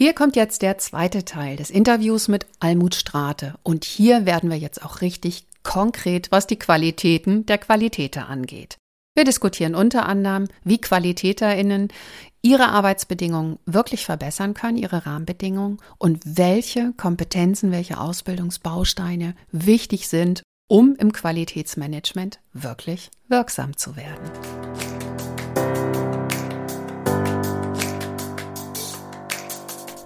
Hier kommt jetzt der zweite Teil des Interviews mit Almut Strate. Und hier werden wir jetzt auch richtig konkret, was die Qualitäten der Qualitäter angeht. Wir diskutieren unter anderem, wie QualitäterInnen ihre Arbeitsbedingungen wirklich verbessern können, ihre Rahmenbedingungen und welche Kompetenzen, welche Ausbildungsbausteine wichtig sind, um im Qualitätsmanagement wirklich wirksam zu werden.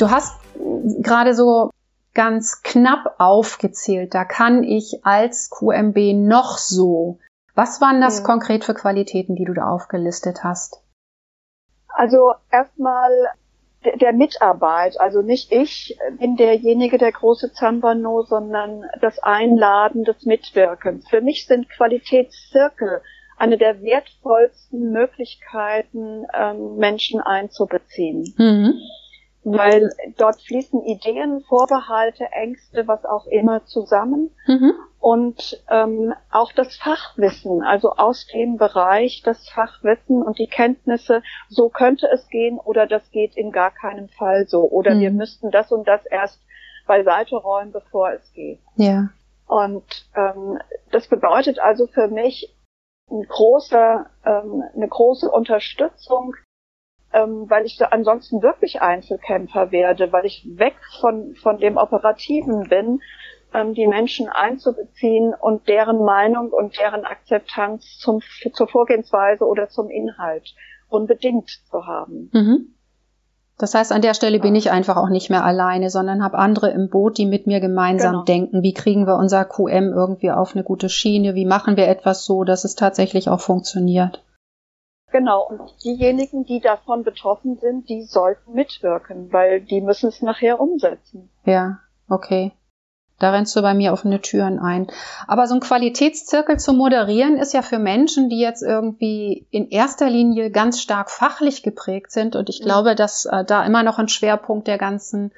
Du hast gerade so ganz knapp aufgezählt, da kann ich als QMB noch so. Was waren das ja. konkret für Qualitäten, die du da aufgelistet hast? Also erstmal der, der Mitarbeit, also nicht ich bin derjenige, der große Zambano, sondern das Einladen des Mitwirkens. Für mich sind Qualitätszirkel eine der wertvollsten Möglichkeiten, ähm, Menschen einzubeziehen. Mhm weil dort fließen Ideen, Vorbehalte, Ängste, was auch immer zusammen. Mhm. Und ähm, auch das Fachwissen, also aus dem Bereich das Fachwissen und die Kenntnisse, so könnte es gehen oder das geht in gar keinem Fall so. Oder mhm. wir müssten das und das erst beiseite räumen, bevor es geht. Ja. Und ähm, das bedeutet also für mich ein großer, ähm, eine große Unterstützung ähm, weil ich ansonsten wirklich Einzelkämpfer werde, weil ich weg von, von dem Operativen bin, ähm, die Menschen einzubeziehen und deren Meinung und deren Akzeptanz zum, zur Vorgehensweise oder zum Inhalt unbedingt zu haben. Mhm. Das heißt, an der Stelle bin ich einfach auch nicht mehr alleine, sondern habe andere im Boot, die mit mir gemeinsam genau. denken. Wie kriegen wir unser QM irgendwie auf eine gute Schiene? Wie machen wir etwas so, dass es tatsächlich auch funktioniert? Genau, und diejenigen, die davon betroffen sind, die sollten mitwirken, weil die müssen es nachher umsetzen. Ja, okay. Da rennst du bei mir offene Türen ein. Aber so ein Qualitätszirkel zu moderieren ist ja für Menschen, die jetzt irgendwie in erster Linie ganz stark fachlich geprägt sind. Und ich mhm. glaube, dass äh, da immer noch ein Schwerpunkt der ganzen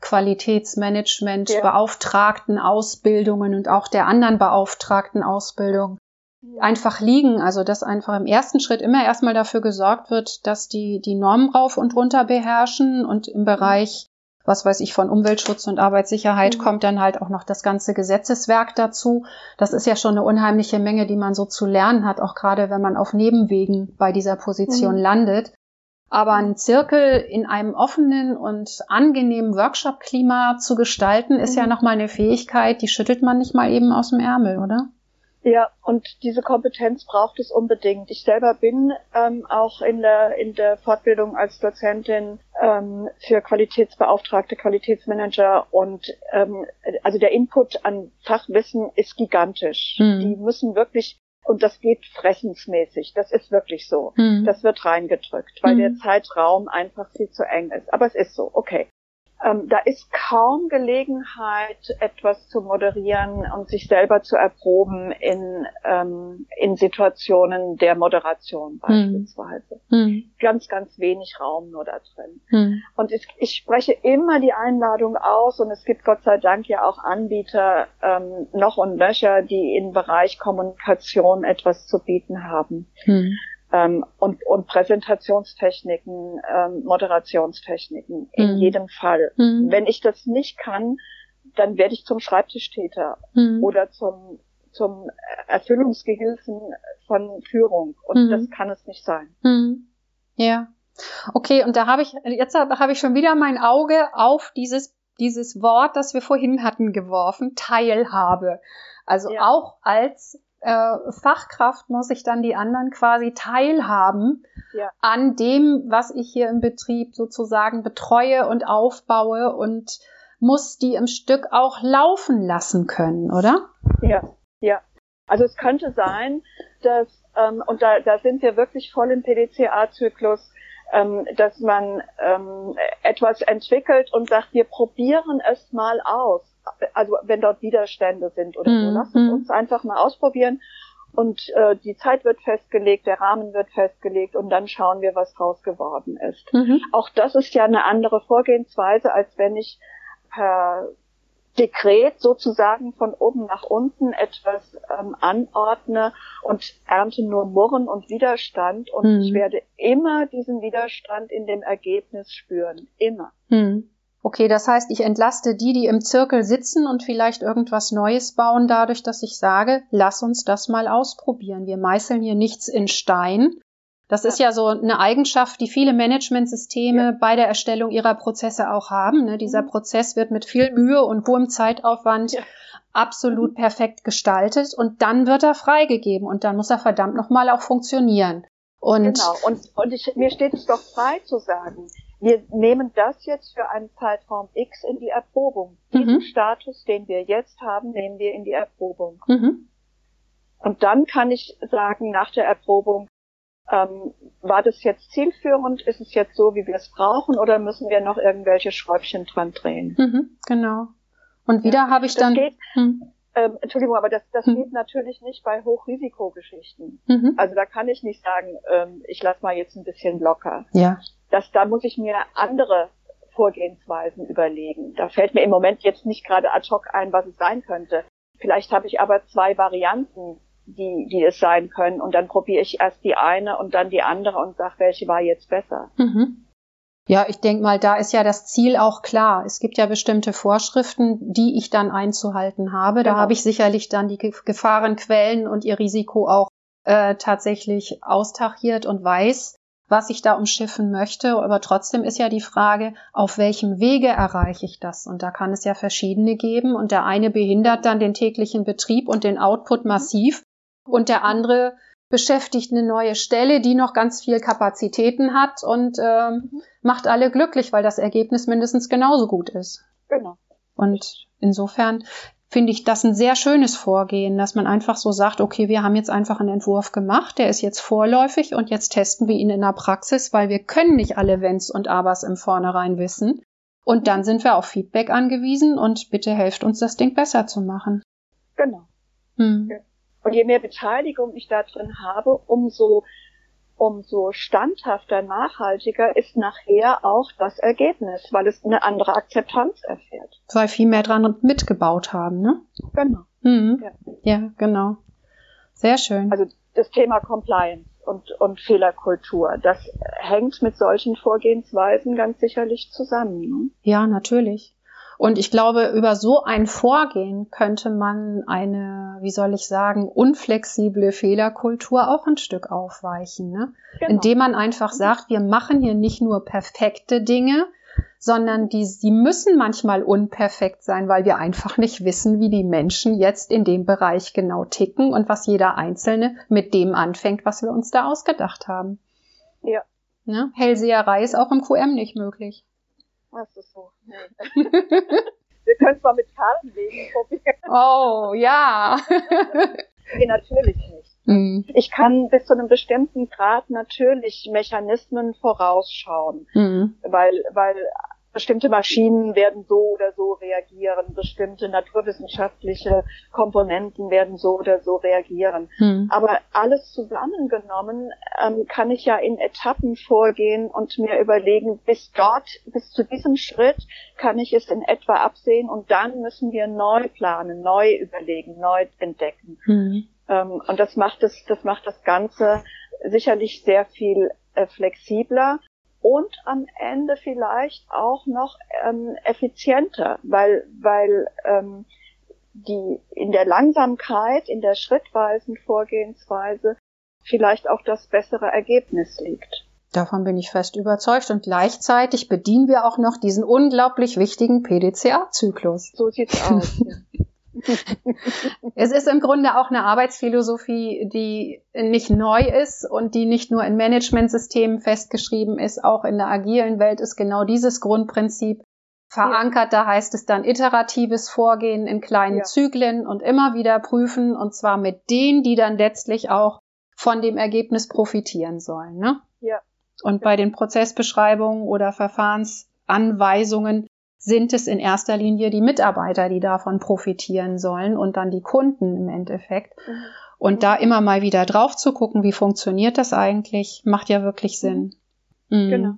Qualitätsmanagement, ja. Beauftragten Ausbildungen und auch der anderen Beauftragten Ausbildung einfach liegen. Also dass einfach im ersten Schritt immer erstmal dafür gesorgt wird, dass die die Normen rauf und runter beherrschen und im Bereich was weiß ich, von Umweltschutz und Arbeitssicherheit mhm. kommt dann halt auch noch das ganze Gesetzeswerk dazu. Das ist ja schon eine unheimliche Menge, die man so zu lernen hat, auch gerade wenn man auf Nebenwegen bei dieser Position mhm. landet. Aber ein Zirkel in einem offenen und angenehmen Workshop-Klima zu gestalten, ist mhm. ja nochmal eine Fähigkeit, die schüttelt man nicht mal eben aus dem Ärmel, oder? Ja, und diese Kompetenz braucht es unbedingt. Ich selber bin ähm, auch in der, in der Fortbildung als Dozentin ähm, für Qualitätsbeauftragte, Qualitätsmanager und ähm, also der Input an Fachwissen ist gigantisch. Mhm. Die müssen wirklich und das geht fressensmäßig. Das ist wirklich so. Mhm. Das wird reingedrückt, weil mhm. der Zeitraum einfach viel zu eng ist. Aber es ist so. Okay. Ähm, da ist kaum Gelegenheit, etwas zu moderieren und sich selber zu erproben in, ähm, in Situationen der Moderation hm. beispielsweise. Mhm. Ganz, ganz wenig Raum nur da drin. Mhm. Und ich, ich, spreche immer die Einladung aus und es gibt Gott sei Dank ja auch Anbieter ähm, noch und nöcher, die im Bereich Kommunikation etwas zu bieten haben. Mhm ähm, und, und Präsentationstechniken, ähm, Moderationstechniken in mhm. jedem Fall. Mhm. Wenn ich das nicht kann, dann werde ich zum Schreibtischtäter mhm. oder zum zum Erfüllungsgehilfen von Führung und mhm. das kann es nicht sein. Mhm. Ja. Okay, und da habe ich jetzt habe ich schon wieder mein Auge auf dieses dieses Wort, das wir vorhin hatten, geworfen, Teilhabe. Also ja. auch als Fachkraft muss ich dann die anderen quasi teilhaben ja. an dem, was ich hier im Betrieb sozusagen betreue und aufbaue und muss die im Stück auch laufen lassen können, oder? Ja, ja. Also es könnte sein, dass, ähm, und da, da sind wir wirklich voll im PDCA-Zyklus, ähm, dass man ähm, etwas entwickelt und sagt, wir probieren es mal aus. Also wenn dort Widerstände sind oder mhm. so, lassen uns einfach mal ausprobieren. Und äh, die Zeit wird festgelegt, der Rahmen wird festgelegt und dann schauen wir, was draus geworden ist. Mhm. Auch das ist ja eine andere Vorgehensweise, als wenn ich per Dekret sozusagen von oben nach unten etwas ähm, anordne und ernte nur Murren und Widerstand und mhm. ich werde immer diesen Widerstand in dem Ergebnis spüren. Immer. Mhm. Okay, das heißt, ich entlaste die, die im Zirkel sitzen und vielleicht irgendwas Neues bauen, dadurch, dass ich sage, lass uns das mal ausprobieren. Wir meißeln hier nichts in Stein. Das ja. ist ja so eine Eigenschaft, die viele Managementsysteme ja. bei der Erstellung ihrer Prozesse auch haben. Ne? Dieser mhm. Prozess wird mit viel Mühe und hohem Zeitaufwand ja. absolut perfekt gestaltet und dann wird er freigegeben und dann muss er verdammt nochmal auch funktionieren. Und genau, und, und ich, mir steht es doch frei zu sagen, wir nehmen das jetzt für einen Zeitraum X in die Erprobung. Mhm. Diesen Status, den wir jetzt haben, nehmen wir in die Erprobung. Mhm. Und dann kann ich sagen, nach der Erprobung, ähm, war das jetzt zielführend? Ist es jetzt so, wie wir es brauchen? Oder müssen wir noch irgendwelche Schräubchen dran drehen? Mhm, genau. Und wieder ja, habe ich dann. Geht, hm. ähm, Entschuldigung, aber das, das hm. geht natürlich nicht bei Hochrisikogeschichten. Mhm. Also da kann ich nicht sagen, ähm, ich lasse mal jetzt ein bisschen locker. Ja dass da muss ich mir andere Vorgehensweisen überlegen. Da fällt mir im Moment jetzt nicht gerade ad hoc ein, was es sein könnte. Vielleicht habe ich aber zwei Varianten, die, die es sein können. Und dann probiere ich erst die eine und dann die andere und sage, welche war jetzt besser. Mhm. Ja, ich denke mal, da ist ja das Ziel auch klar. Es gibt ja bestimmte Vorschriften, die ich dann einzuhalten habe. Da genau. habe ich sicherlich dann die Gefahrenquellen und ihr Risiko auch äh, tatsächlich austachiert und weiß, was ich da umschiffen möchte. Aber trotzdem ist ja die Frage, auf welchem Wege erreiche ich das? Und da kann es ja verschiedene geben. Und der eine behindert dann den täglichen Betrieb und den Output massiv. Und der andere beschäftigt eine neue Stelle, die noch ganz viel Kapazitäten hat und ähm, macht alle glücklich, weil das Ergebnis mindestens genauso gut ist. Genau. Und insofern finde ich das ein sehr schönes Vorgehen, dass man einfach so sagt, okay, wir haben jetzt einfach einen Entwurf gemacht, der ist jetzt vorläufig und jetzt testen wir ihn in der Praxis, weil wir können nicht alle Wenns und Abers im Vornherein wissen. Und dann sind wir auf Feedback angewiesen und bitte helft uns, das Ding besser zu machen. Genau. Hm. Und je mehr Beteiligung ich da drin habe, umso umso standhafter, nachhaltiger ist nachher auch das Ergebnis, weil es eine andere Akzeptanz erfährt. Weil viel mehr dran mitgebaut haben, ne? Genau. Mhm. Ja. ja, genau. Sehr schön. Also das Thema Compliance und, und Fehlerkultur, das hängt mit solchen Vorgehensweisen ganz sicherlich zusammen. Ne? Ja, natürlich. Und ich glaube, über so ein Vorgehen könnte man eine, wie soll ich sagen, unflexible Fehlerkultur auch ein Stück aufweichen, ne? Genau. indem man einfach sagt, wir machen hier nicht nur perfekte Dinge, sondern die, die müssen manchmal unperfekt sein, weil wir einfach nicht wissen, wie die Menschen jetzt in dem Bereich genau ticken und was jeder Einzelne mit dem anfängt, was wir uns da ausgedacht haben. Ja. Ne? Hellseherei ist auch im QM nicht möglich. Das ist so. Nee. Wir können es mal mit Kartenwegen probieren. Oh, ja. nee, natürlich nicht. Mhm. Ich kann bis zu einem bestimmten Grad natürlich Mechanismen vorausschauen, mhm. weil, weil bestimmte Maschinen werden so oder so reagieren, bestimmte naturwissenschaftliche Komponenten werden so oder so reagieren. Hm. Aber alles zusammengenommen ähm, kann ich ja in Etappen vorgehen und mir überlegen, bis dort, bis zu diesem Schritt kann ich es in etwa absehen und dann müssen wir neu planen, neu überlegen, neu entdecken. Hm. Ähm, und das macht es, das macht das Ganze sicherlich sehr viel äh, flexibler und am Ende vielleicht auch noch ähm, effizienter, weil, weil ähm, die in der Langsamkeit, in der schrittweisen Vorgehensweise vielleicht auch das bessere Ergebnis liegt. Davon bin ich fest überzeugt und gleichzeitig bedienen wir auch noch diesen unglaublich wichtigen PDCA-Zyklus. So sieht's aus. Ja. es ist im Grunde auch eine Arbeitsphilosophie, die nicht neu ist und die nicht nur in Managementsystemen festgeschrieben ist. Auch in der agilen Welt ist genau dieses Grundprinzip. verankert. Da heißt es dann iteratives Vorgehen in kleinen Ja. Zyklen und immer wieder prüfen und zwar mit denen, die dann letztlich auch von dem Ergebnis profitieren sollen. Ne? Ja. Und bei den Prozessbeschreibungen oder Verfahrensanweisungen sind es in erster Linie die Mitarbeiter, die davon profitieren sollen und dann die Kunden im Endeffekt. Mhm. Und da immer mal wieder drauf zu gucken, wie funktioniert das eigentlich, macht ja wirklich Sinn. Mhm. Genau.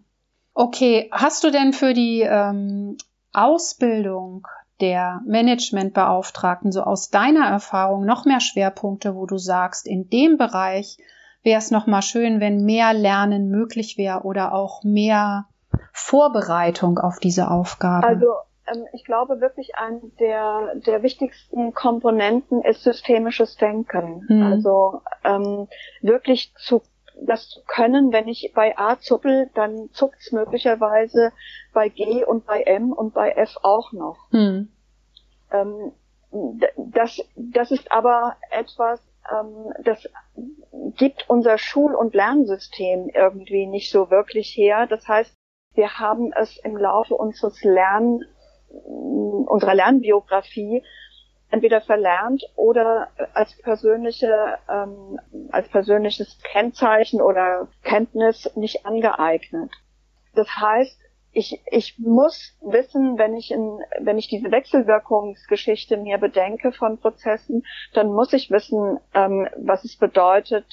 Okay, hast du denn für die ähm, Ausbildung der Managementbeauftragten so aus deiner Erfahrung noch mehr Schwerpunkte, wo du sagst, in dem Bereich wäre es noch mal schön, wenn mehr Lernen möglich wäre oder auch mehr Vorbereitung auf diese Aufgabe? Also ähm, ich glaube wirklich, eine der, der wichtigsten Komponenten ist systemisches Denken. Mhm. Also ähm, wirklich zu das zu können, wenn ich bei A zuppel, dann zuckt's möglicherweise bei G und bei M und bei F auch noch. hm. Ähm, das, das ist aber etwas, ähm, das gibt unser Schul- und Lernsystem irgendwie nicht so wirklich her. Das heißt, wir haben es im Laufe unseres Lern, unserer Lernbiografie entweder verlernt oder als persönliche, ähm, als persönliches Kennzeichen oder Kenntnis nicht angeeignet. Das heißt, ich, ich muss wissen, wenn ich in, wenn ich diese Wechselwirkungsgeschichte mir bedenke von Prozessen, dann muss ich wissen, ähm, was es bedeutet,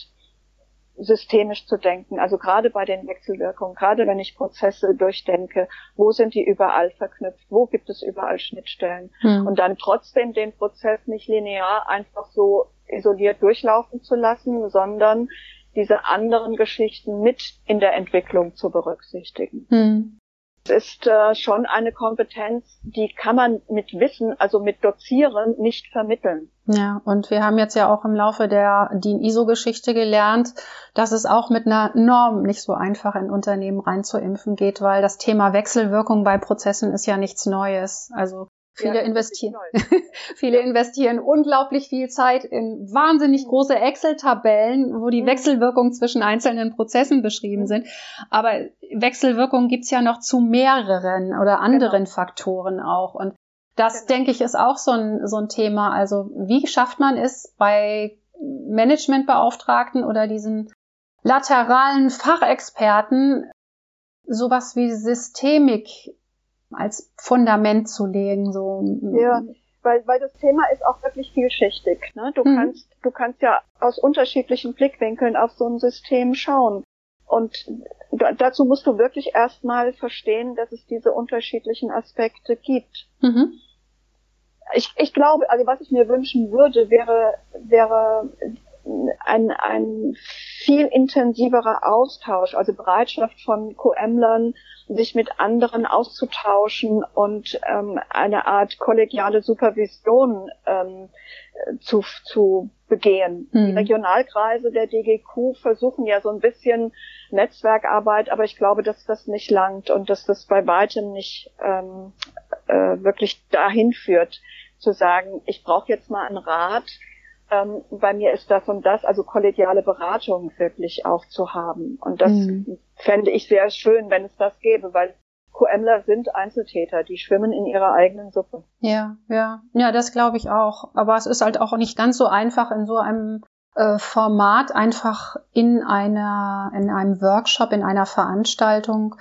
systemisch zu denken. Also gerade bei den Wechselwirkungen, gerade wenn ich Prozesse durchdenke, wo sind die überall verknüpft, wo gibt es überall Schnittstellen Hm. und dann trotzdem den Prozess nicht linear einfach so isoliert durchlaufen zu lassen, sondern diese anderen Geschichten mit in der Entwicklung zu berücksichtigen. Hm. Ist äh, schon eine Kompetenz, die kann man mit Wissen, also mit Dozieren nicht vermitteln. Ja, und wir haben jetzt ja auch im Laufe der DIN-ISO-Geschichte gelernt, dass es auch mit einer Norm nicht so einfach in Unternehmen reinzuimpfen geht, weil das Thema Wechselwirkung bei Prozessen ist ja nichts Neues. Also viele Ja, investieren, viele investieren unglaublich viel Zeit in wahnsinnig große Excel-Tabellen, wo die Mhm. Wechselwirkungen zwischen einzelnen Prozessen beschrieben Mhm. sind. Aber Wechselwirkungen gibt's ja noch zu mehreren oder anderen Genau. Faktoren auch. Und das, Genau. denke ich, ist auch so ein, so ein Thema. Also wie schafft man es bei Managementbeauftragten oder diesen lateralen Fachexperten, sowas wie Systemik als Fundament zu legen? So. Ja. Weil, weil das Thema ist auch wirklich vielschichtig. Ne? Du Mhm. kannst, du kannst ja aus unterschiedlichen Blickwinkeln auf so ein System schauen. Und da, dazu musst du wirklich erstmal verstehen, dass es diese unterschiedlichen Aspekte gibt. Mhm. ich, ich glaube, also was ich mir wünschen würde, wäre, wäre ein, ein viel intensiverer Austausch, also Bereitschaft von QMlern, sich mit anderen auszutauschen und ähm, eine Art kollegiale Supervision ähm, zu, zu begehen. Hm. Die Regionalkreise der DGQ versuchen ja so ein bisschen Netzwerkarbeit, aber ich glaube, dass das nicht langt und dass das bei weitem nicht ähm, äh, wirklich dahin führt, zu sagen, ich brauche jetzt mal einen Rat, ähm, bei mir ist das und das, also kollegiale Beratung wirklich auch zu haben. Und das Mhm. fände ich sehr schön, wenn es das gäbe, weil QMler sind Einzeltäter, die schwimmen in ihrer eigenen Suppe. Ja, ja, ja, das glaube ich auch. Aber es ist halt auch nicht ganz so einfach in so einem äh, Format einfach in einer, in einem Workshop, in einer Veranstaltung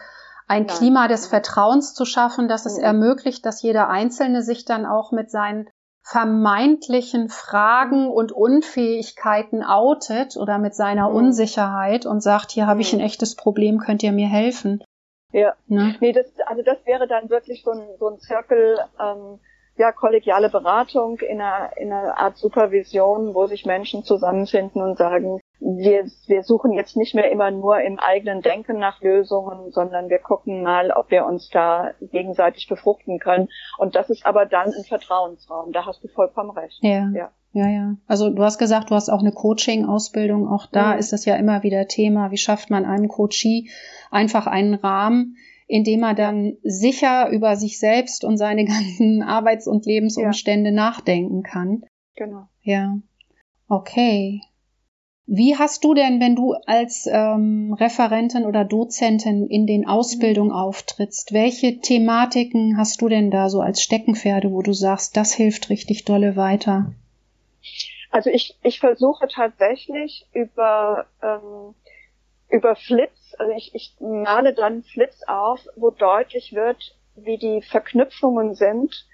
ein Nein. Klima des Vertrauens zu schaffen, dass es Mhm. ermöglicht, dass jeder Einzelne sich dann auch mit seinen vermeintlichen Fragen und Unfähigkeiten outet oder mit seiner Mhm. Unsicherheit und sagt, hier habe ich Mhm. ein echtes Problem, könnt ihr mir helfen? Ja. Ne? Nee, das, also das wäre dann wirklich so ein, so ein Zirkel, ähm, ja, kollegiale Beratung in einer, in einer Art Supervision, wo sich Menschen zusammenfinden und sagen, wir, wir suchen jetzt nicht mehr immer nur im eigenen Denken nach Lösungen, sondern wir gucken mal, ob wir uns da gegenseitig befruchten können. Und das ist aber dann ein Vertrauensraum. Da hast du vollkommen recht. Ja. Ja. Ja, ja. Also du hast gesagt, du hast auch eine Coaching-Ausbildung. Auch da Mhm. ist das ja immer wieder Thema. Wie schafft man einem Coachie einfach einen Rahmen, in dem er dann sicher über sich selbst und seine ganzen Arbeits- und Lebensumstände nachdenken kann? Genau. Ja. Okay. Wie hast du denn, wenn du als ähm, Referentin oder Dozentin in den Ausbildungen auftrittst, welche Thematiken hast du denn da so als Steckenpferde, wo du sagst, das hilft richtig dolle weiter? Also ich, ich versuche tatsächlich über, ähm, über Flits, also ich, ich male dann Flits auf, wo deutlich wird, wie die Verknüpfungen sind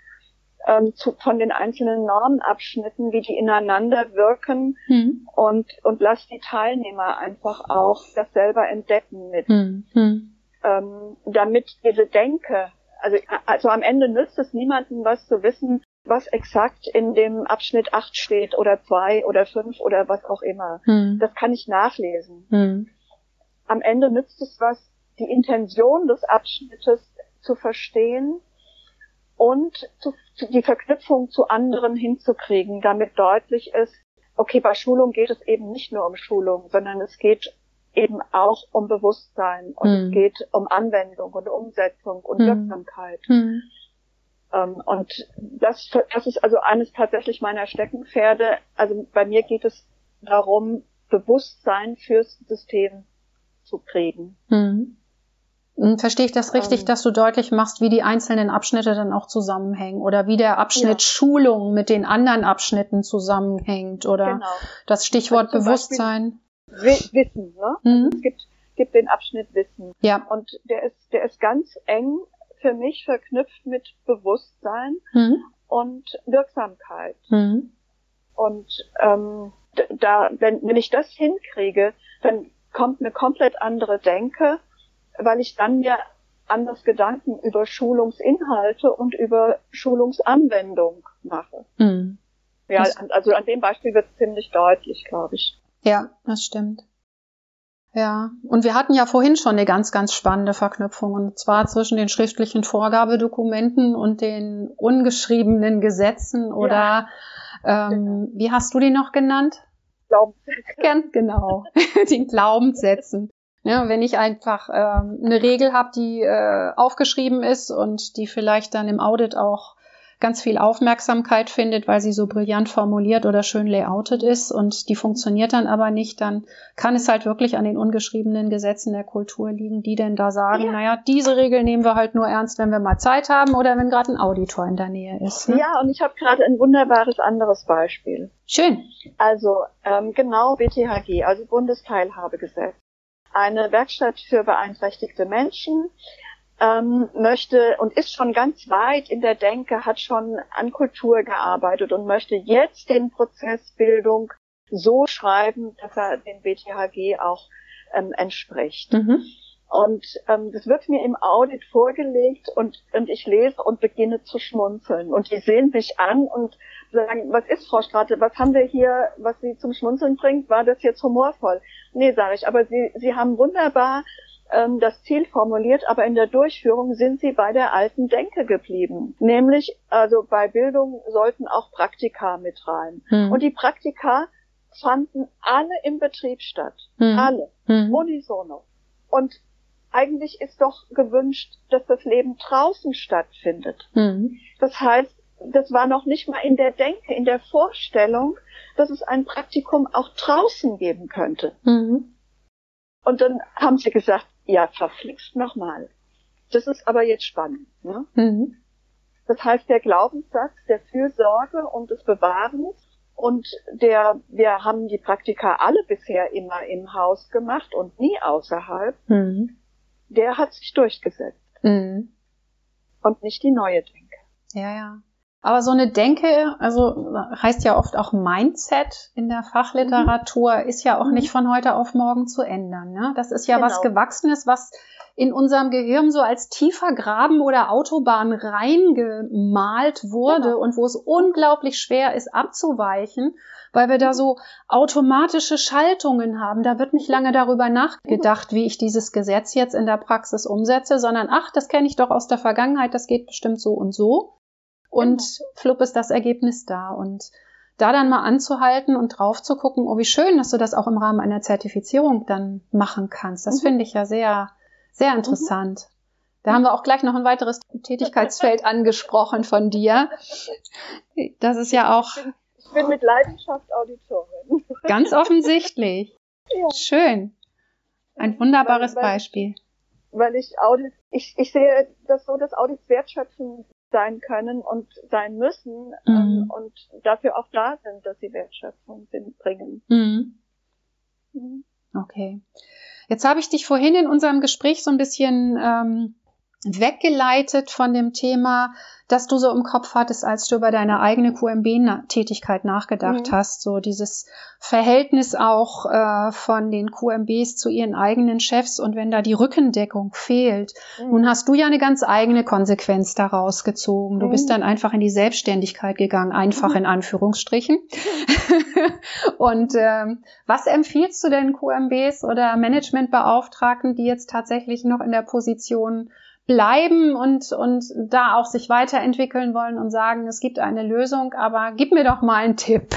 ähm, zu, von den einzelnen Normenabschnitten, wie die ineinander wirken hm. und, und lass die Teilnehmer einfach auch das selber entdecken mit. Hm. Hm. Ähm, damit diese Denke, also, also am Ende nützt es niemandem was zu wissen, was exakt in dem Abschnitt 8 steht oder 2 oder 5 oder was auch immer. Hm. Das kann ich nachlesen. Hm. Am Ende nützt es was, die Intention des Abschnittes zu verstehen und zu, zu die Verknüpfung zu anderen hinzukriegen, damit deutlich ist, okay, bei Schulung geht es eben nicht nur um Schulung, sondern es geht eben auch um Bewusstsein und hm. es geht um Anwendung und Umsetzung und hm. Wirksamkeit. Hm. Ähm, und das, das ist also eines tatsächlich meiner Steckenpferde. Also bei mir geht es darum, Bewusstsein fürs System zu kriegen. Hm. Hm, verstehe ich das richtig, ähm, dass du deutlich machst, wie die einzelnen Abschnitte dann auch zusammenhängen oder wie der Abschnitt ja. Schulung mit den anderen Abschnitten zusammenhängt oder genau. das Stichwort also Bewusstsein? Wissen, ne? Mhm. Also es gibt, gibt den Abschnitt Wissen. Ja. Und der ist, der ist ganz eng für mich verknüpft mit Bewusstsein mhm. und Wirksamkeit. Mhm. Und ähm, da, wenn, wenn ich das hinkriege, dann kommt eine komplett andere Denke weil ich dann mir anders Gedanken über Schulungsinhalte und über Schulungsanwendung mache. Mhm. Ja, also an dem Beispiel wird es ziemlich deutlich, glaube ich. Ja, das stimmt. Ja, und wir hatten ja vorhin schon eine ganz, ganz spannende Verknüpfung, und zwar zwischen den schriftlichen Vorgabedokumenten und den ungeschriebenen Gesetzen oder ja, ähm, genau. wie hast du die noch genannt? Glaubenssätze. Ganz genau, den Glaubenssätzen. Ja, wenn ich einfach ähm, eine Regel habe, die äh, aufgeschrieben ist und die vielleicht dann im Audit auch ganz viel Aufmerksamkeit findet, weil sie so brillant formuliert oder schön layoutet ist und die funktioniert dann aber nicht, dann kann es halt wirklich an den ungeschriebenen Gesetzen der Kultur liegen, die denn da sagen, ja. naja, diese Regel nehmen wir halt nur ernst, wenn wir mal Zeit haben oder wenn gerade ein Auditor in der Nähe ist. Ne? Ja, und ich habe gerade ein wunderbares anderes Beispiel. Schön. Also ähm, genau BTHG, also Bundesteilhabegesetz eine Werkstatt für beeinträchtigte Menschen, ähm, möchte und ist schon ganz weit in der Denke, hat schon an Kultur gearbeitet und möchte jetzt den Prozess Bildung so schreiben, dass er dem BTHG auch ähm, entspricht. Mhm. Und ähm, das wird mir im Audit vorgelegt und, und ich lese und beginne zu schmunzeln. Und die sehen mich an und sagen, was ist Frau Strate, was haben wir hier, was Sie zum Schmunzeln bringt, war das jetzt humorvoll? Nee, sage ich, aber Sie, Sie haben wunderbar ähm, das Ziel formuliert, aber in der Durchführung sind Sie bei der alten Denke geblieben. Nämlich, also bei Bildung sollten auch Praktika mit rein. Hm. Und die Praktika fanden alle im Betrieb statt. Hm. Alle. Hm. Unisono. Und eigentlich ist doch gewünscht, dass das Leben draußen stattfindet. Mhm. Das heißt, das war noch nicht mal in der Denke, in der Vorstellung, dass es ein Praktikum auch draußen geben könnte. Mhm. Und dann haben sie gesagt, ja, verflixt nochmal. Das ist aber jetzt spannend. Ne? Mhm. Das heißt, der Glaubenssatz der Fürsorge und des Bewahrens und der, wir haben die Praktika alle bisher immer im Haus gemacht und nie außerhalb. Mhm der hat sich durchgesetzt. Mhm. Und nicht die neue Denke. Ja, ja. Aber so eine Denke, also heißt ja oft auch Mindset in der Fachliteratur, mhm. ist ja auch nicht von heute auf morgen zu ändern. Ne? Das ist ja genau. was Gewachsenes, was in unserem Gehirn so als tiefer Graben oder Autobahn reingemalt wurde genau. und wo es unglaublich schwer ist abzuweichen weil wir da so automatische Schaltungen haben. Da wird nicht lange darüber nachgedacht, wie ich dieses Gesetz jetzt in der Praxis umsetze, sondern ach, das kenne ich doch aus der Vergangenheit, das geht bestimmt so und so. Und genau. flupp ist das Ergebnis da. Und da dann mal anzuhalten und drauf zu gucken, oh, wie schön, dass du das auch im Rahmen einer Zertifizierung dann machen kannst. Das mhm. finde ich ja sehr, sehr interessant. Mhm. Da haben wir auch gleich noch ein weiteres Tätigkeitsfeld angesprochen von dir. Das ist ja auch bin mit Leidenschaft Auditorin. Ganz offensichtlich. Ja. Schön. Ein wunderbares weil, weil, Beispiel. Weil ich Audits, ich, ich sehe das so, dass Audits wertschöpfend sein können und sein müssen ähm, mhm. und dafür auch da sind, dass sie Wertschöpfung bringen. Mhm. Mhm. Okay. Jetzt habe ich dich vorhin in unserem Gespräch so ein bisschen ähm, weggeleitet von dem Thema, das du so im Kopf hattest, als du über deine eigene QMB-Tätigkeit nachgedacht mhm. hast. So dieses Verhältnis auch äh, von den QMBs zu ihren eigenen Chefs und wenn da die Rückendeckung fehlt. Mhm. Nun hast du ja eine ganz eigene Konsequenz daraus gezogen. Du mhm. bist dann einfach in die Selbstständigkeit gegangen, einfach mhm. in Anführungsstrichen. und ähm, was empfiehlst du denn QMBs oder Managementbeauftragten, die jetzt tatsächlich noch in der Position bleiben und, und da auch sich weiterentwickeln wollen und sagen, es gibt eine Lösung, aber gib mir doch mal einen Tipp.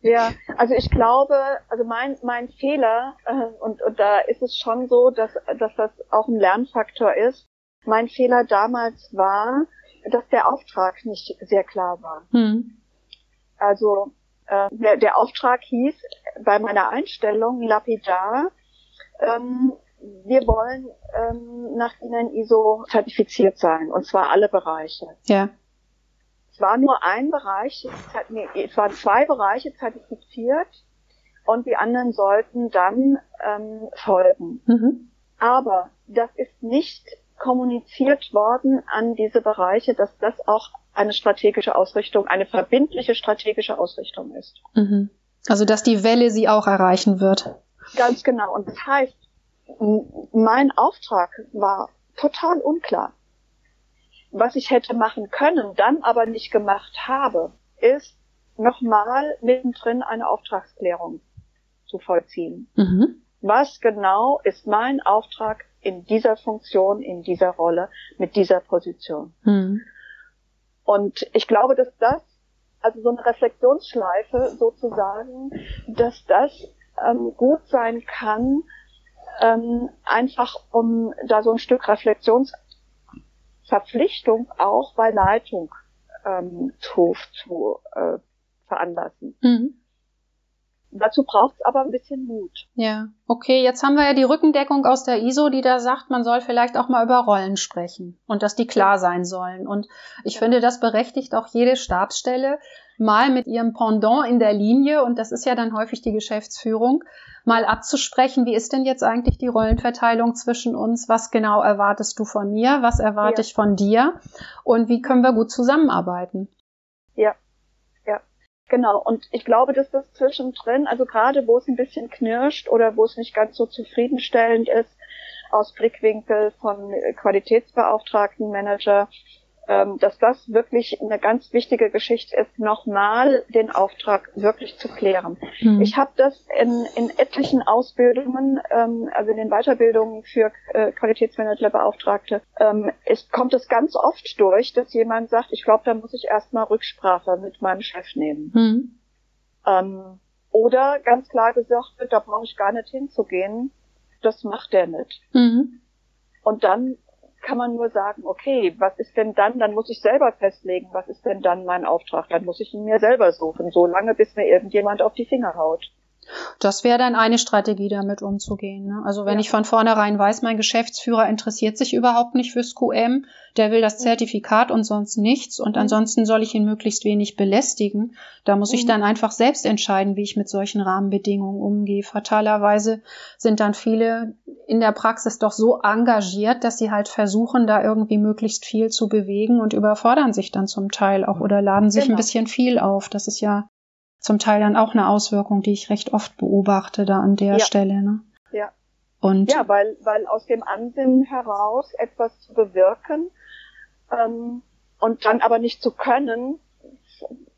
Ja, also ich glaube, also mein, mein Fehler, äh, und, und da ist es schon so, dass, dass das auch ein Lernfaktor ist. Mein Fehler damals war, dass der Auftrag nicht sehr klar war. Hm. Also äh, der, der Auftrag hieß bei meiner Einstellung lapidar, ähm, wir wollen ähm, nach Ihnen ISO zertifiziert sein, und zwar alle Bereiche. Ja. Es war nur ein Bereich, nee, es waren zwei Bereiche zertifiziert und die anderen sollten dann ähm, folgen. Mhm. Aber das ist nicht kommuniziert worden an diese Bereiche, dass das auch eine strategische Ausrichtung, eine verbindliche strategische Ausrichtung ist. Mhm. Also dass die Welle sie auch erreichen wird. Ganz genau. Und das heißt, mein Auftrag war total unklar. Was ich hätte machen können, dann aber nicht gemacht habe, ist nochmal mittendrin eine Auftragsklärung zu vollziehen. Mhm. Was genau ist mein Auftrag in dieser Funktion, in dieser Rolle, mit dieser Position? Mhm. Und ich glaube, dass das, also so eine Reflexionsschleife sozusagen, dass das ähm, gut sein kann, ähm, einfach um da so ein Stück Reflexionsverpflichtung auch bei Leitung ähm, zu, zu äh, veranlassen. Mhm. Dazu braucht es aber ein bisschen Mut. Ja, okay, jetzt haben wir ja die Rückendeckung aus der ISO, die da sagt, man soll vielleicht auch mal über Rollen sprechen und dass die klar sein sollen. Und ich ja. finde, das berechtigt auch jede Stabsstelle, mal mit ihrem Pendant in der Linie, und das ist ja dann häufig die Geschäftsführung, mal abzusprechen, wie ist denn jetzt eigentlich die Rollenverteilung zwischen uns? Was genau erwartest du von mir? Was erwarte ja. ich von dir? Und wie können wir gut zusammenarbeiten? Ja, ja, genau. Und ich glaube, dass das zwischendrin, also gerade wo es ein bisschen knirscht oder wo es nicht ganz so zufriedenstellend ist, aus Blickwinkel von Qualitätsbeauftragten, Manager, dass das wirklich eine ganz wichtige Geschichte ist, nochmal den Auftrag wirklich zu klären. Mhm. Ich habe das in, in etlichen Ausbildungen, ähm, also in den Weiterbildungen für äh, Qualitätsmanagerbeauftragte, ähm, es kommt es ganz oft durch, dass jemand sagt, ich glaube, da muss ich erstmal Rücksprache mit meinem Chef nehmen. Mhm. Ähm, oder ganz klar gesagt wird, da brauche ich gar nicht hinzugehen, das macht er nicht. Mhm. Und dann kann man nur sagen, okay, was ist denn dann? Dann muss ich selber festlegen, was ist denn dann mein Auftrag? Dann muss ich ihn mir selber suchen, so lange bis mir irgendjemand auf die Finger haut. Das wäre dann eine Strategie, damit umzugehen. Ne? Also wenn ja. ich von vornherein weiß, mein Geschäftsführer interessiert sich überhaupt nicht fürs QM, der will das Zertifikat und sonst nichts und ansonsten soll ich ihn möglichst wenig belästigen. Da muss ich mhm. dann einfach selbst entscheiden, wie ich mit solchen Rahmenbedingungen umgehe. Fatalerweise sind dann viele in der Praxis doch so engagiert, dass sie halt versuchen, da irgendwie möglichst viel zu bewegen und überfordern sich dann zum Teil auch oder laden sich genau. ein bisschen viel auf. Das ist ja zum Teil dann auch eine Auswirkung, die ich recht oft beobachte da an der ja. Stelle. Ne? Ja. Und ja, weil, weil aus dem Ansinnen heraus etwas zu bewirken ähm, und dann aber nicht zu können,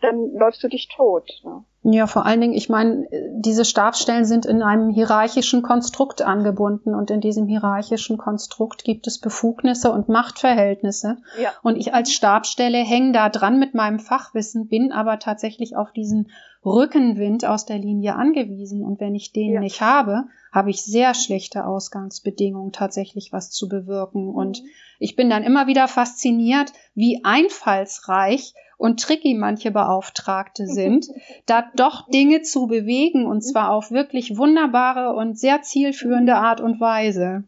dann läufst du dich tot. Ne? Ja, vor allen Dingen, ich meine, diese Stabsstellen sind in einem hierarchischen Konstrukt angebunden und in diesem hierarchischen Konstrukt gibt es Befugnisse und Machtverhältnisse. Ja. Und ich als Stabsstelle hänge da dran mit meinem Fachwissen, bin aber tatsächlich auf diesen Rückenwind aus der Linie angewiesen. Und wenn ich den ja. nicht habe, habe ich sehr schlechte Ausgangsbedingungen, tatsächlich was zu bewirken. Und mhm. ich bin dann immer wieder fasziniert, wie einfallsreich und tricky manche Beauftragte sind, da doch Dinge zu bewegen und zwar auf wirklich wunderbare und sehr zielführende Art und Weise.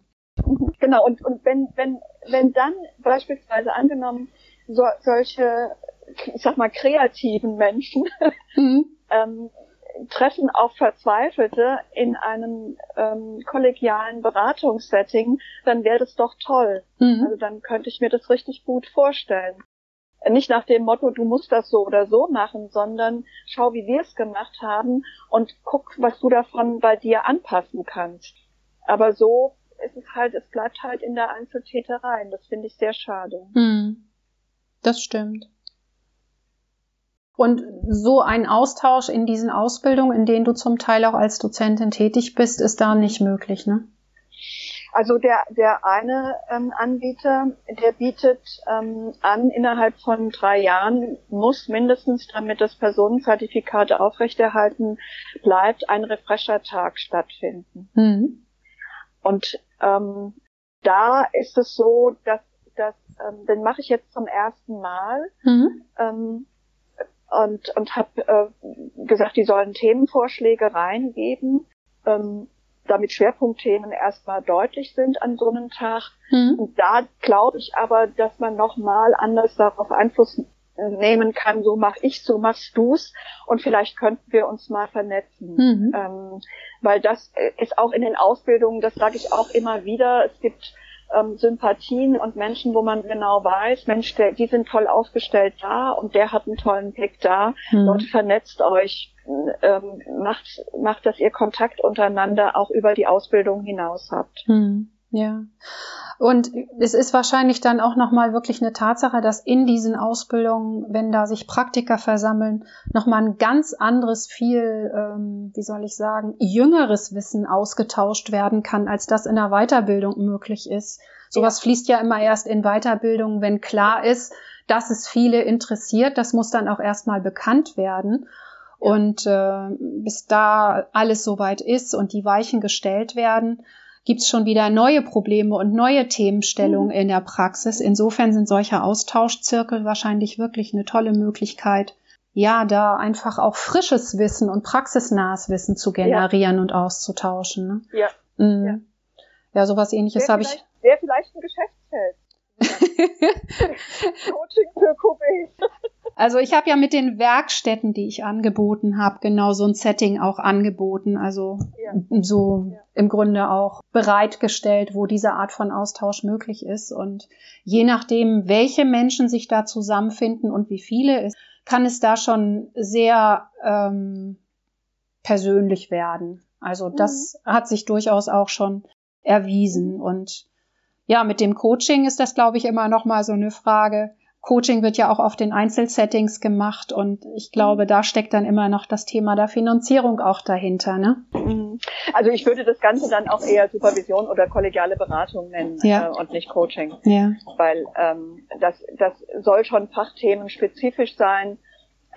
Genau, und, und wenn, wenn, wenn dann beispielsweise angenommen so, solche, ich sag mal, kreativen Menschen mhm. ähm, treffen auf Verzweifelte in einem ähm, kollegialen Beratungssetting, dann wäre das doch toll. Mhm. Also dann könnte ich mir das richtig gut vorstellen. Nicht nach dem Motto, du musst das so oder so machen, sondern schau, wie wir es gemacht haben und guck, was du davon bei dir anpassen kannst. Aber so ist es halt, es bleibt halt in der Einzeltäterei. Das finde ich sehr schade. Mhm. Das stimmt. Und so ein Austausch in diesen Ausbildungen, in denen du zum Teil auch als Dozentin tätig bist, ist da nicht möglich, ne? Also der, der eine ähm, Anbieter, der bietet ähm, an, innerhalb von drei Jahren muss mindestens, damit das Personenzertifikat aufrechterhalten bleibt, ein Refresher-Tag stattfinden. Mhm. Und ähm, da ist es so, dass, dass ähm, den mache ich jetzt zum ersten Mal. Mhm. Ähm, und, und habe äh, gesagt, die sollen Themenvorschläge reingeben, ähm, damit Schwerpunktthemen erstmal deutlich sind an so einem Tag. Mhm. Und da glaube ich aber, dass man nochmal anders darauf Einfluss nehmen kann, so mach ich, so machst du's und vielleicht könnten wir uns mal vernetzen. Mhm. Ähm, weil das ist auch in den Ausbildungen, das sage ich auch immer wieder, es gibt ähm, Sympathien und Menschen, wo man genau weiß, Mensch, der, die sind toll aufgestellt da und der hat einen tollen Blick da. Mhm. Leute, vernetzt euch, ähm, macht, macht, dass ihr Kontakt untereinander auch über die Ausbildung hinaus habt. Mhm. Ja. Und es ist wahrscheinlich dann auch nochmal wirklich eine Tatsache, dass in diesen Ausbildungen, wenn da sich Praktiker versammeln, nochmal ein ganz anderes, viel, ähm, wie soll ich sagen, jüngeres Wissen ausgetauscht werden kann, als das in der Weiterbildung möglich ist. Sowas ja. fließt ja immer erst in Weiterbildung, wenn klar ist, dass es viele interessiert. Das muss dann auch erstmal bekannt werden. Und äh, bis da alles soweit ist und die Weichen gestellt werden, gibt's schon wieder neue Probleme und neue Themenstellungen mhm. in der Praxis. Insofern sind solche Austauschzirkel wahrscheinlich wirklich eine tolle Möglichkeit, ja, da einfach auch frisches Wissen und praxisnahes Wissen zu generieren ja. und auszutauschen. Ne? Ja. Mhm. ja. Ja, sowas ähnliches habe ich. Wäre vielleicht ein Geschäftsfeld. Coaching. Also ich habe ja mit den Werkstätten, die ich angeboten habe, genau so ein Setting auch angeboten. Also ja. so ja. im Grunde auch bereitgestellt, wo diese Art von Austausch möglich ist. Und je nachdem, welche Menschen sich da zusammenfinden und wie viele es, kann es da schon sehr ähm, persönlich werden. Also das mhm. hat sich durchaus auch schon erwiesen. Und ja, mit dem Coaching ist das, glaube ich, immer noch mal so eine Frage Coaching wird ja auch auf den Einzelsettings gemacht und ich glaube, da steckt dann immer noch das Thema der Finanzierung auch dahinter, ne? Mhm. Also ich würde das Ganze dann auch eher Supervision oder kollegiale Beratung nennen ja. äh, und nicht Coaching. Ja. Weil ähm, das, das soll schon fachthemenspezifisch sein.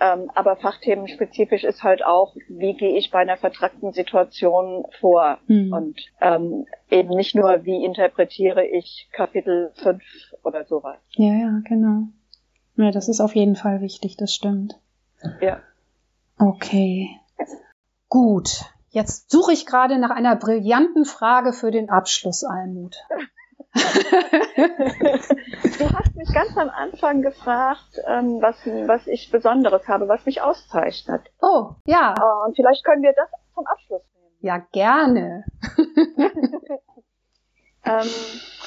Ähm, aber fachthemenspezifisch ist halt auch, wie gehe ich bei einer vertrackten Situation vor? Mhm. Und ähm, eben nicht nur, wie interpretiere ich Kapitel 5 oder sowas. Ja, ja, genau. Ja, das ist auf jeden Fall wichtig, das stimmt. Ja. Okay. Gut. Jetzt suche ich gerade nach einer brillanten Frage für den Abschluss, Almut. du hast mich ganz am Anfang gefragt, ähm, was, was ich Besonderes habe, was mich auszeichnet. Oh, ja. Äh, und vielleicht können wir das zum Abschluss nehmen. Ja, gerne. ähm,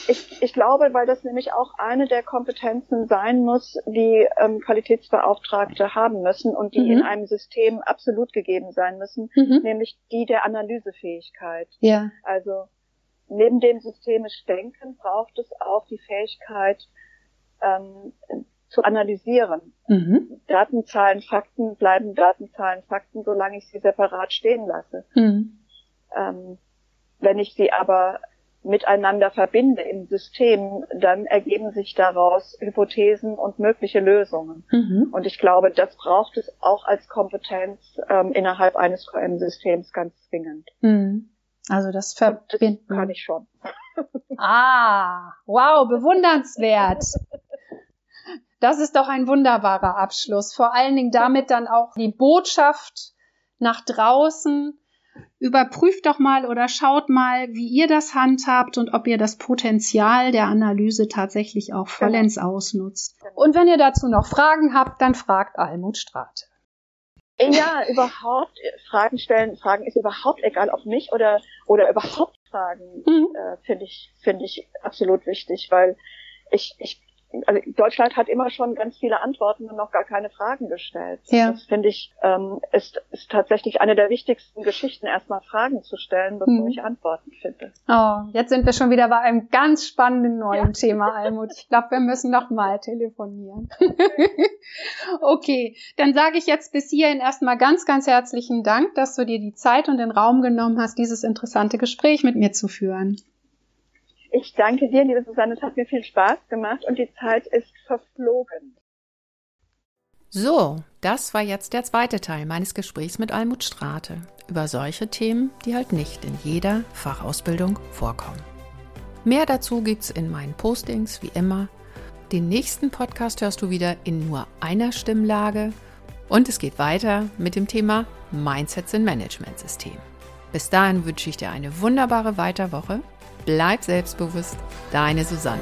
ich, ich glaube, weil das nämlich auch eine der Kompetenzen sein muss, die ähm, Qualitätsbeauftragte haben müssen und die mhm. in einem System absolut gegeben sein müssen, mhm. nämlich die der Analysefähigkeit. Ja. Also neben dem systemisch Denken braucht es auch die Fähigkeit ähm, zu analysieren. Mhm. Daten, Zahlen, Fakten bleiben Daten, Zahlen, Fakten, solange ich sie separat stehen lasse. Mhm. Ähm, wenn ich sie aber miteinander verbinde im System, dann ergeben sich daraus Hypothesen und mögliche Lösungen. Mhm. Und ich glaube, das braucht es auch als Kompetenz ähm, innerhalb eines QM-Systems ganz zwingend. Mhm. Also das verbinden. Das kann ich schon. ah, wow, bewundernswert. Das ist doch ein wunderbarer Abschluss. Vor allen Dingen damit dann auch die Botschaft nach draußen. Überprüft doch mal oder schaut mal, wie ihr das handhabt und ob ihr das Potenzial der Analyse tatsächlich auch vollends genau. ausnutzt. Und wenn ihr dazu noch Fragen habt, dann fragt Almut Strate. Ja, überhaupt Fragen stellen. Fragen ist überhaupt egal, ob mich oder oder überhaupt Fragen mhm. äh, finde ich finde ich absolut wichtig, weil ich ich also Deutschland hat immer schon ganz viele Antworten und noch gar keine Fragen gestellt. Ja. Das finde ich ähm, ist, ist tatsächlich eine der wichtigsten Geschichten, erstmal Fragen zu stellen, bevor hm. ich Antworten finde. Oh, jetzt sind wir schon wieder bei einem ganz spannenden neuen ja. Thema, Almut. Ich glaube, wir müssen noch mal telefonieren. okay, dann sage ich jetzt bis hierhin erstmal ganz, ganz herzlichen Dank, dass du dir die Zeit und den Raum genommen hast, dieses interessante Gespräch mit mir zu führen. Ich danke dir, liebe Susanne, es hat mir viel Spaß gemacht und die Zeit ist verflogen. So, das war jetzt der zweite Teil meines Gesprächs mit Almut Strate über solche Themen, die halt nicht in jeder Fachausbildung vorkommen. Mehr dazu gibt's in meinen Postings, wie immer. Den nächsten Podcast hörst du wieder in nur einer Stimmlage und es geht weiter mit dem Thema Mindsets in Management-System. Bis dahin wünsche ich dir eine wunderbare Weiterwoche Bleib selbstbewusst, deine Susanne.